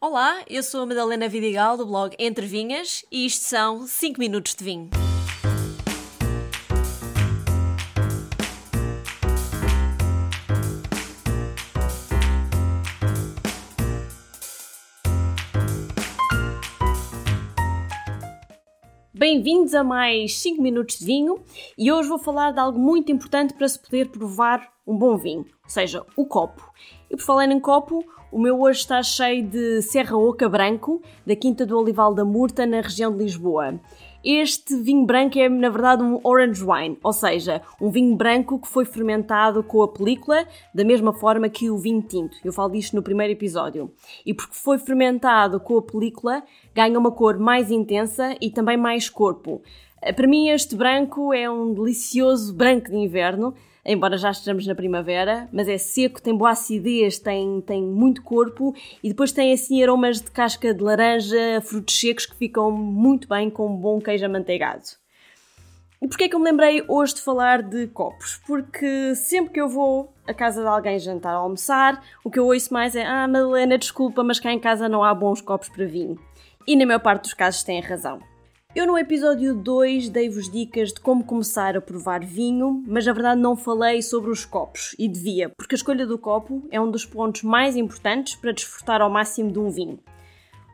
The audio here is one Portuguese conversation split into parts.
Olá, eu sou a Madalena Vidigal do blog Entre Vinhas e isto são 5 minutos de vinho. Bem-vindos a mais 5 minutos de vinho e hoje vou falar de algo muito importante para se poder provar um bom vinho, ou seja, o copo. E por falar em copo, o meu hoje está cheio de Serra Oca Branco, da Quinta do Olival da Murta, na região de Lisboa. Este vinho branco é, na verdade, um orange wine, ou seja, um vinho branco que foi fermentado com a película, da mesma forma que o vinho tinto. Eu falo disto no primeiro episódio. E porque foi fermentado com a película, ganha uma cor mais intensa e também mais corpo. Para mim, este branco é um delicioso branco de inverno, embora já estejamos na primavera, mas é seco, tem boa acidez, tem, tem muito corpo e depois tem assim aromas de casca de laranja, frutos secos que ficam muito bem com um bom queijo amanteigado. E porquê é que eu me lembrei hoje de falar de copos? Porque sempre que eu vou à casa de alguém jantar ou almoçar, o que eu ouço mais é Ah, Madalena, desculpa, mas cá em casa não há bons copos para vinho. E na maior parte dos casos têm razão. Eu no episódio 2 dei-vos dicas de como começar a provar vinho, mas na verdade não falei sobre os copos, e devia, porque a escolha do copo é um dos pontos mais importantes para desfrutar ao máximo de um vinho.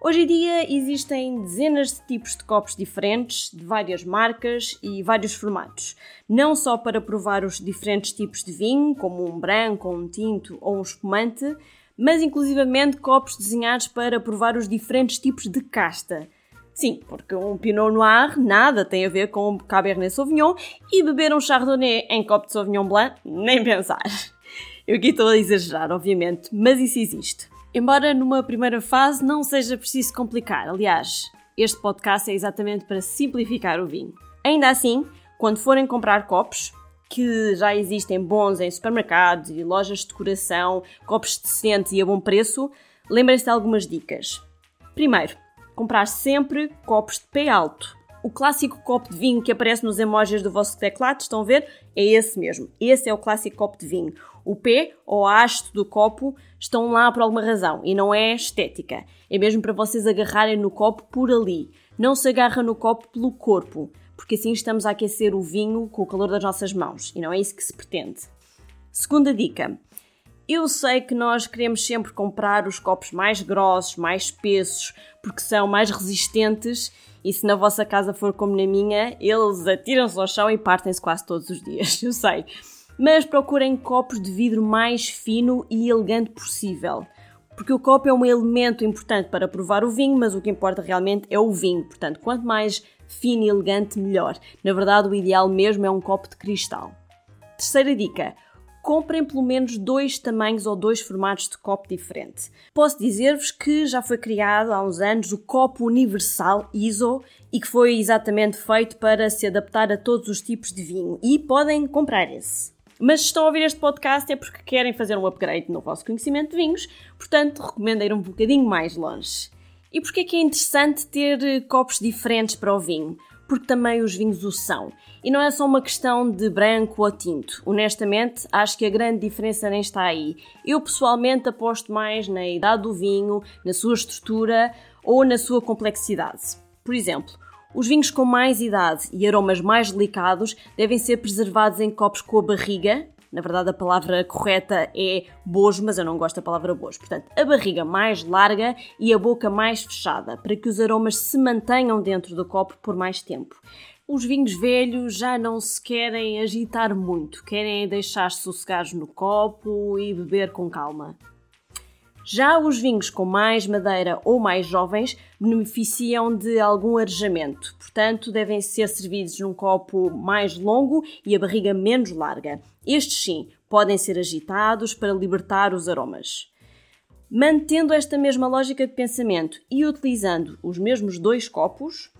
Hoje em dia existem dezenas de tipos de copos diferentes, de várias marcas e vários formatos, não só para provar os diferentes tipos de vinho, como um branco, um tinto ou um espumante, mas inclusivamente copos desenhados para provar os diferentes tipos de casta Sim, porque um Pinot Noir nada tem a ver com um Cabernet Sauvignon e beber um Chardonnay em copo de Sauvignon Blanc, nem pensar. Eu aqui estou a exagerar, obviamente, mas isso existe. Embora numa primeira fase não seja preciso complicar, aliás, este podcast é exatamente para simplificar o vinho. Ainda assim, quando forem comprar copos, que já existem bons em supermercados e lojas de decoração, copos decentes e a bom preço, lembrem-se de algumas dicas. Primeiro, comprar sempre copos de pé alto. O clássico copo de vinho que aparece nos emojis do vosso teclado, estão a ver? É esse mesmo. Esse é o clássico copo de vinho. O pé ou a haste do copo estão lá por alguma razão e não é estética. É mesmo para vocês agarrarem no copo por ali. Não se agarra no copo pelo corpo, porque assim estamos a aquecer o vinho com o calor das nossas mãos e não é isso que se pretende. Segunda dica: eu sei que nós queremos sempre comprar os copos mais grossos, mais espessos, porque são mais resistentes e se na vossa casa for como na minha, eles atiram-se ao chão e partem-se quase todos os dias, eu sei. Mas procurem copos de vidro mais fino e elegante possível. Porque o copo é um elemento importante para provar o vinho, mas o que importa realmente é o vinho. Portanto, quanto mais fino e elegante, melhor. Na verdade, o ideal mesmo é um copo de cristal. Terceira dica: comprem pelo menos dois tamanhos ou dois formatos de copo diferente. Posso dizer-vos que já foi criado há uns anos o copo universal ISO e que foi exatamente feito para se adaptar a todos os tipos de vinho e podem comprar esse. Mas se estão a ouvir este podcast é porque querem fazer um upgrade no vosso conhecimento de vinhos, portanto recomendo ir um bocadinho mais longe. E porquê é que é interessante ter copos diferentes para o vinho? Porque também os vinhos o são. E não é só uma questão de branco ou tinto. Honestamente, acho que a grande diferença nem está aí. Eu pessoalmente aposto mais na idade do vinho, na sua estrutura ou na sua complexidade. Por exemplo, os vinhos com mais idade e aromas mais delicados devem ser preservados em copos com a barriga, na verdade, a palavra correta é bojo, mas eu não gosto da palavra bojo. Portanto, a barriga mais larga e a boca mais fechada, para que os aromas se mantenham dentro do copo por mais tempo. Os vinhos velhos já não se querem agitar muito, querem deixar-se sossegados no copo e beber com calma. Já os vinhos com mais madeira ou mais jovens beneficiam de algum arejamento, portanto, devem ser servidos num copo mais longo e a barriga menos larga. Estes, sim, podem ser agitados para libertar os aromas. Mantendo esta mesma lógica de pensamento e utilizando os mesmos dois copos,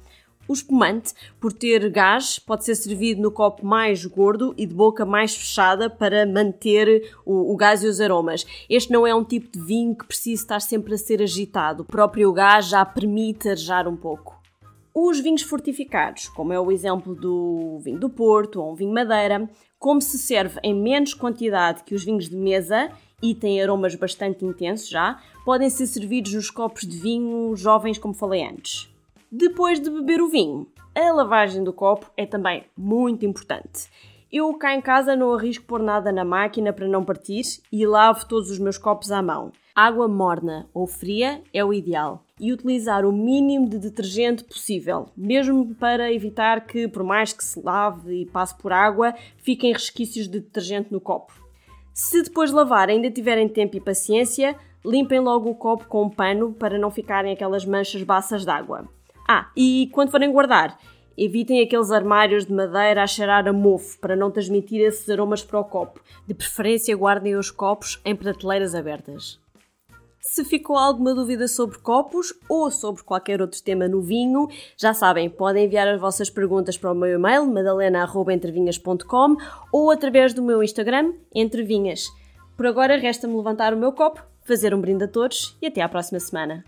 o espumante, por ter gás, pode ser servido no copo mais gordo e de boca mais fechada para manter o, o, gás e os aromas. Este não é um tipo de vinho que precisa estar sempre a ser agitado. O próprio gás já permite arejar um pouco. Os vinhos fortificados, como é o exemplo do vinho do Porto ou um vinho Madeira, como se serve em menos quantidade que os vinhos de mesa e têm aromas bastante intensos já, podem ser servidos nos copos de vinho jovens, como falei antes. Depois de beber o vinho, a lavagem do copo é também muito importante. Eu cá em casa não arrisco pôr nada na máquina para não partir e lavo todos os meus copos à mão. Água morna ou fria é o ideal. E utilizar o mínimo de detergente possível, mesmo para evitar que, por mais que se lave e passe por água, fiquem resquícios de detergente no copo. Se depois de lavar ainda tiverem tempo e paciência, limpem logo o copo com um pano para não ficarem aquelas manchas baças de água. Ah, e quando forem guardar, Evitem aqueles armários de madeira a cheirar a mofo para não transmitir esses aromas para o copo. De preferência, guardem os copos em prateleiras abertas. Se ficou alguma dúvida sobre copos ou sobre qualquer outro tema no vinho, já sabem, podem enviar as vossas perguntas para o meu e-mail madalena.entrevinhas.com ou através do meu Instagram, Entrevinhas. Por agora, resta-me levantar o meu copo, fazer um brinde a todos e até à próxima semana.